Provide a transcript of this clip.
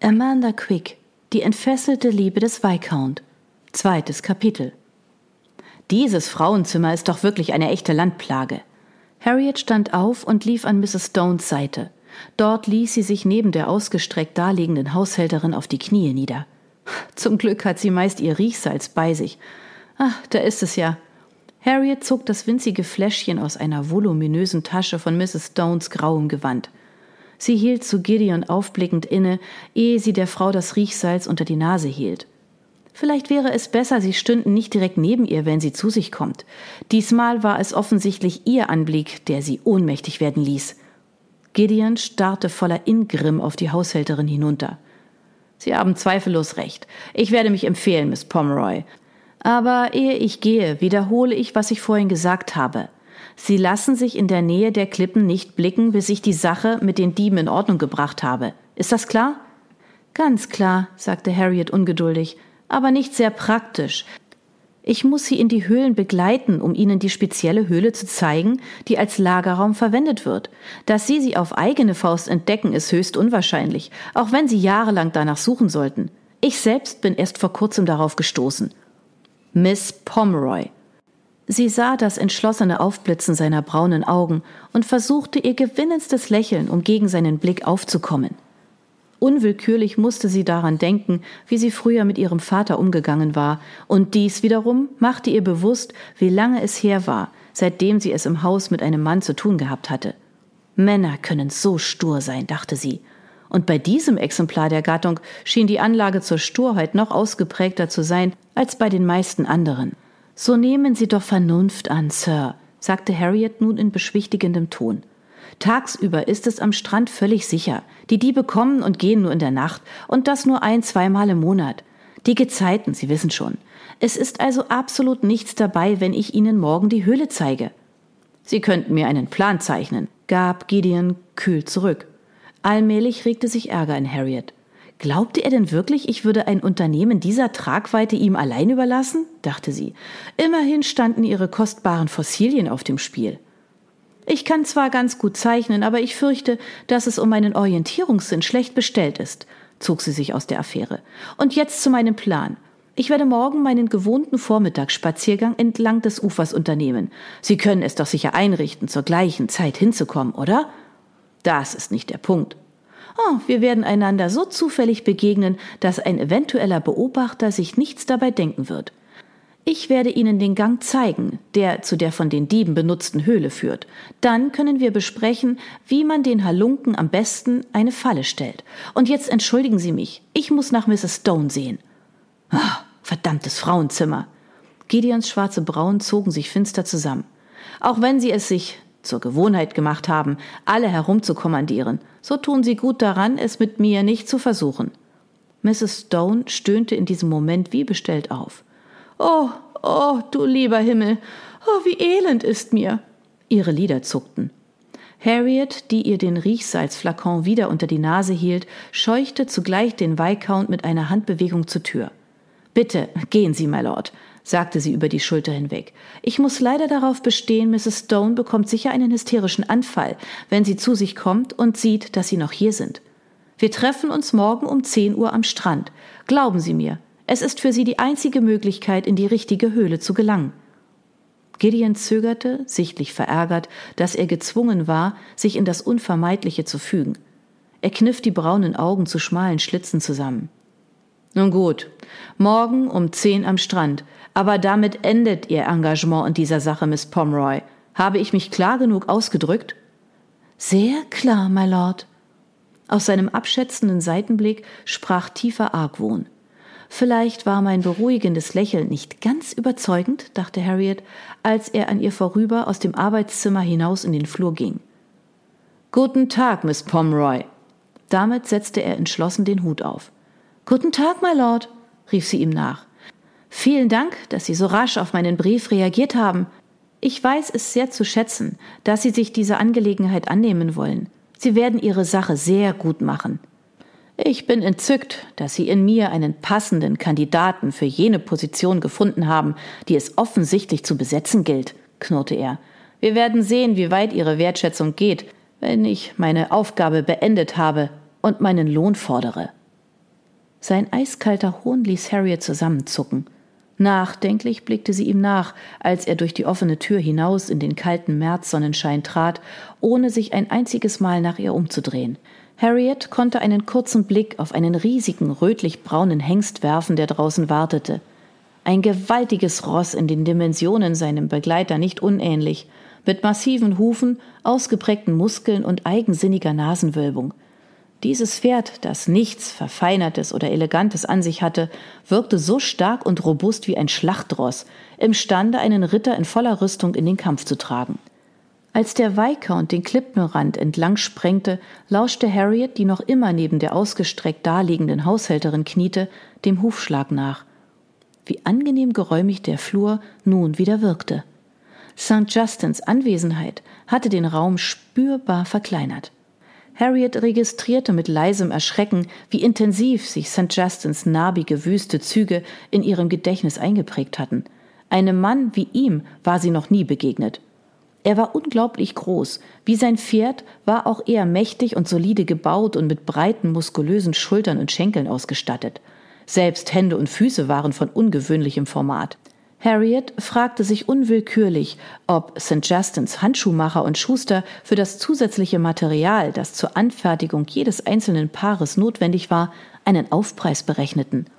Amanda Quick, die entfesselte Liebe des Viscount. Zweites Kapitel. Dieses Frauenzimmer ist doch wirklich eine echte Landplage. Harriet stand auf und lief an Mrs. Stones Seite. Dort ließ sie sich neben der ausgestreckt daliegenden Haushälterin auf die Knie nieder. Zum Glück hat sie meist ihr Riechsalz bei sich. Ach, da ist es ja. Harriet zog das winzige Fläschchen aus einer voluminösen Tasche von Mrs. Stones grauem Gewand. Sie hielt zu Gideon aufblickend inne, ehe sie der Frau das Riechsalz unter die Nase hielt. Vielleicht wäre es besser, sie stünden nicht direkt neben ihr, wenn sie zu sich kommt. Diesmal war es offensichtlich ihr Anblick, der sie ohnmächtig werden ließ. Gideon starrte voller Ingrimm auf die Haushälterin hinunter. Sie haben zweifellos recht. Ich werde mich empfehlen, Miss Pomeroy. Aber ehe ich gehe, wiederhole ich, was ich vorhin gesagt habe. Sie lassen sich in der Nähe der Klippen nicht blicken, bis ich die Sache mit den Dieben in Ordnung gebracht habe. Ist das klar? Ganz klar, sagte Harriet ungeduldig, aber nicht sehr praktisch. Ich muss Sie in die Höhlen begleiten, um Ihnen die spezielle Höhle zu zeigen, die als Lagerraum verwendet wird. Dass Sie sie auf eigene Faust entdecken, ist höchst unwahrscheinlich, auch wenn Sie jahrelang danach suchen sollten. Ich selbst bin erst vor kurzem darauf gestoßen. Miss Pomeroy. Sie sah das entschlossene Aufblitzen seiner braunen Augen und versuchte ihr gewinnendstes Lächeln, um gegen seinen Blick aufzukommen. Unwillkürlich musste sie daran denken, wie sie früher mit ihrem Vater umgegangen war, und dies wiederum machte ihr bewusst, wie lange es her war, seitdem sie es im Haus mit einem Mann zu tun gehabt hatte. Männer können so stur sein, dachte sie. Und bei diesem Exemplar der Gattung schien die Anlage zur Sturheit noch ausgeprägter zu sein als bei den meisten anderen. So nehmen Sie doch Vernunft an, Sir, sagte Harriet nun in beschwichtigendem Ton. Tagsüber ist es am Strand völlig sicher. Die Diebe kommen und gehen nur in der Nacht und das nur ein, zweimal im Monat. Die Gezeiten, Sie wissen schon. Es ist also absolut nichts dabei, wenn ich Ihnen morgen die Höhle zeige. Sie könnten mir einen Plan zeichnen, gab Gideon kühl zurück. Allmählich regte sich Ärger in Harriet. Glaubte er denn wirklich, ich würde ein Unternehmen dieser Tragweite ihm allein überlassen? dachte sie. Immerhin standen ihre kostbaren Fossilien auf dem Spiel. Ich kann zwar ganz gut zeichnen, aber ich fürchte, dass es um meinen Orientierungssinn schlecht bestellt ist, zog sie sich aus der Affäre. Und jetzt zu meinem Plan. Ich werde morgen meinen gewohnten Vormittagsspaziergang entlang des Ufers unternehmen. Sie können es doch sicher einrichten, zur gleichen Zeit hinzukommen, oder? Das ist nicht der Punkt. Oh, wir werden einander so zufällig begegnen, dass ein eventueller Beobachter sich nichts dabei denken wird. Ich werde Ihnen den Gang zeigen, der zu der von den Dieben benutzten Höhle führt. Dann können wir besprechen, wie man den Halunken am besten eine Falle stellt. Und jetzt entschuldigen Sie mich, ich muss nach Mrs. Stone sehen. Oh, verdammtes Frauenzimmer. Gideons schwarze Brauen zogen sich finster zusammen. Auch wenn Sie es sich zur Gewohnheit gemacht haben, alle herumzukommandieren, so tun Sie gut daran, es mit mir nicht zu versuchen. Mrs. Stone stöhnte in diesem Moment wie bestellt auf. Oh, oh, du lieber Himmel, oh, wie elend ist mir. Ihre Lider zuckten. Harriet, die ihr den Riechsalzflakon wieder unter die Nase hielt, scheuchte zugleich den Viscount mit einer Handbewegung zur Tür. Bitte, gehen Sie, my Lord, sagte sie über die Schulter hinweg. Ich muss leider darauf bestehen, Mrs. Stone bekommt sicher einen hysterischen Anfall, wenn sie zu sich kommt und sieht, dass Sie noch hier sind. Wir treffen uns morgen um zehn Uhr am Strand. Glauben Sie mir, es ist für sie die einzige Möglichkeit, in die richtige Höhle zu gelangen. Gideon zögerte, sichtlich verärgert, dass er gezwungen war, sich in das Unvermeidliche zu fügen. Er kniff die braunen Augen zu schmalen Schlitzen zusammen. Nun gut, morgen um zehn am Strand, aber damit endet Ihr Engagement in dieser Sache, Miss Pomeroy. Habe ich mich klar genug ausgedrückt? Sehr klar, my Lord. Aus seinem abschätzenden Seitenblick sprach tiefer Argwohn. Vielleicht war mein beruhigendes Lächeln nicht ganz überzeugend, dachte Harriet, als er an ihr vorüber aus dem Arbeitszimmer hinaus in den Flur ging. Guten Tag, Miss Pomeroy. Damit setzte er entschlossen den Hut auf. Guten Tag, my Lord, rief sie ihm nach. Vielen Dank, dass Sie so rasch auf meinen Brief reagiert haben. Ich weiß es sehr zu schätzen, dass Sie sich dieser Angelegenheit annehmen wollen. Sie werden Ihre Sache sehr gut machen. Ich bin entzückt, dass Sie in mir einen passenden Kandidaten für jene Position gefunden haben, die es offensichtlich zu besetzen gilt, knurrte er. Wir werden sehen, wie weit Ihre Wertschätzung geht, wenn ich meine Aufgabe beendet habe und meinen Lohn fordere. Sein eiskalter Hohn ließ Harriet zusammenzucken. Nachdenklich blickte sie ihm nach, als er durch die offene Tür hinaus in den kalten Märzsonnenschein trat, ohne sich ein einziges Mal nach ihr umzudrehen. Harriet konnte einen kurzen Blick auf einen riesigen rötlich-braunen Hengst werfen, der draußen wartete. Ein gewaltiges Ross in den Dimensionen seinem Begleiter nicht unähnlich, mit massiven Hufen, ausgeprägten Muskeln und eigensinniger Nasenwölbung. Dieses Pferd, das nichts Verfeinertes oder Elegantes an sich hatte, wirkte so stark und robust wie ein Schlachtross, imstande, einen Ritter in voller Rüstung in den Kampf zu tragen. Als der Viscount den Klippenrand entlang sprengte, lauschte Harriet, die noch immer neben der ausgestreckt daliegenden Haushälterin kniete, dem Hufschlag nach. Wie angenehm geräumig der Flur nun wieder wirkte. St. Justins Anwesenheit hatte den Raum spürbar verkleinert. Harriet registrierte mit leisem Erschrecken, wie intensiv sich St. Justins narbige, wüste Züge in ihrem Gedächtnis eingeprägt hatten. Einem Mann wie ihm war sie noch nie begegnet. Er war unglaublich groß. Wie sein Pferd war auch er mächtig und solide gebaut und mit breiten, muskulösen Schultern und Schenkeln ausgestattet. Selbst Hände und Füße waren von ungewöhnlichem Format. Harriet fragte sich unwillkürlich, ob St. Justins Handschuhmacher und Schuster für das zusätzliche Material, das zur Anfertigung jedes einzelnen Paares notwendig war, einen Aufpreis berechneten –